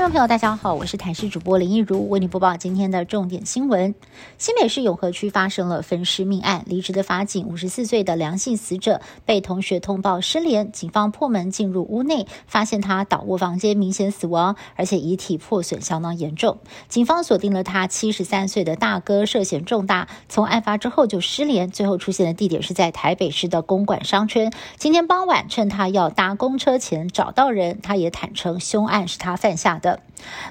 众朋友，大家好，我是台视主播林一如，为您播报今天的重点新闻。新北市永和区发生了分尸命案，离职的法警五十四岁的梁姓死者被同学通报失联，警方破门进入屋内，发现他倒卧房间，明显死亡，而且遗体破损相当严重。警方锁定了他七十三岁的大哥，涉嫌重大，从案发之后就失联，最后出现的地点是在台北市的公馆商圈。今天傍晚，趁他要搭公车前找到人，他也坦诚凶案是他犯下的。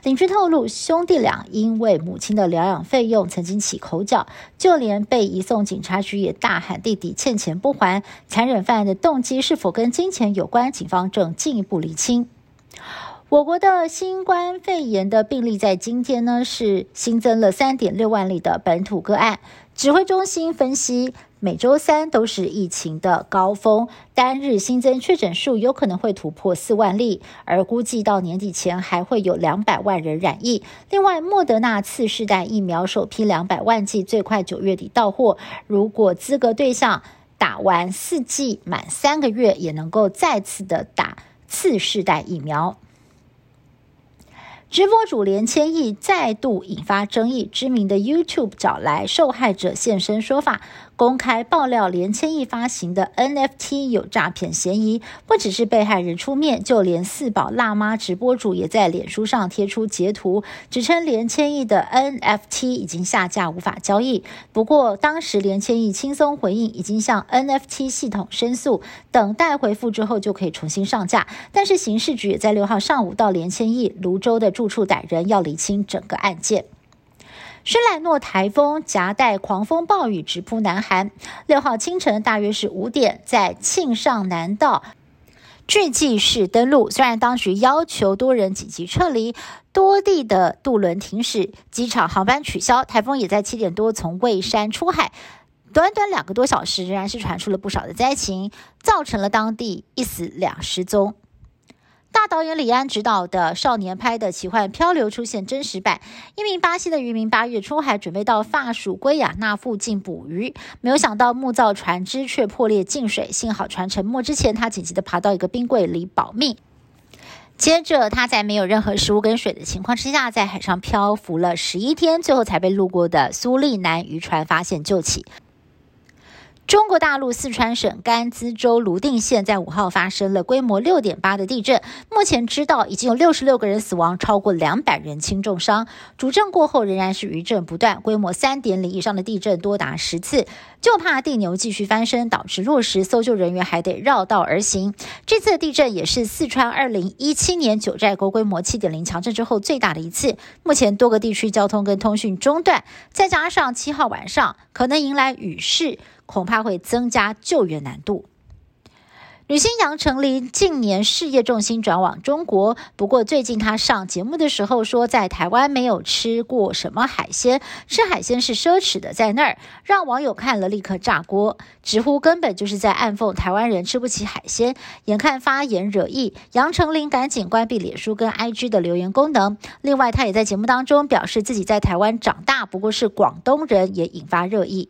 邻居透露，兄弟俩因为母亲的疗养费用曾经起口角，就连被移送警察局也大喊弟弟欠钱不还。残忍犯案的动机是否跟金钱有关？警方正进一步厘清。我国的新冠肺炎的病例在今天呢是新增了三点六万例的本土个案。指挥中心分析，每周三都是疫情的高峰，单日新增确诊数有可能会突破四万例，而估计到年底前还会有两百万人染疫。另外，莫德纳次世代疫苗首批两百万剂最快九月底到货，如果资格对象打完四剂满三个月，也能够再次的打次世代疫苗。直播主连千亿再度引发争议，知名的 YouTube 找来受害者现身说法。公开爆料，连千亿发行的 NFT 有诈骗嫌疑，不只是被害人出面，就连四宝辣妈直播主也在脸书上贴出截图，指称连千亿的 NFT 已经下架，无法交易。不过当时连千亿轻松回应，已经向 NFT 系统申诉，等待回复之后就可以重新上架。但是刑事局也在六号上午到连千亿泸州的住处逮人，要理清整个案件。施莱诺台风夹带狂风暴雨直扑南韩。六号清晨大约是五点，在庆尚南道巨济市登陆。虽然当局要求多人紧急撤离，多地的渡轮停驶，机场航班取消，台风也在七点多从蔚山出海。短短两个多小时，仍然是传出了不少的灾情，造成了当地一死两失踪。大导演李安执导的少年拍的奇幻漂流出现真实版。一名巴西的渔民八月初还准备到法属圭亚那附近捕鱼，没有想到木造船只却破裂进水，幸好船沉没之前，他紧急的爬到一个冰柜里保命。接着他在没有任何食物跟水的情况之下，在海上漂浮了十一天，最后才被路过的苏利南渔船发现救起。中国大陆四川省甘孜州泸定县在五号发生了规模六点八的地震，目前知道已经有六十六个人死亡，超过两百人轻重伤。主震过后仍然是余震不断，规模三点零以上的地震多达十次，就怕地牛继续翻身，导致落石，搜救人员还得绕道而行。这次的地震也是四川二零一七年九寨沟规模七点零强震之后最大的一次。目前多个地区交通跟通讯中断，再加上七号晚上可能迎来雨势。恐怕会增加救援难度。女星杨丞琳近年事业重心转往中国，不过最近她上节目的时候说，在台湾没有吃过什么海鲜，吃海鲜是奢侈的，在那儿让网友看了立刻炸锅，直呼根本就是在暗讽台湾人吃不起海鲜。眼看发言惹意，杨丞琳赶紧关闭脸书跟 IG 的留言功能。另外，她也在节目当中表示自己在台湾长大，不过是广东人，也引发热议。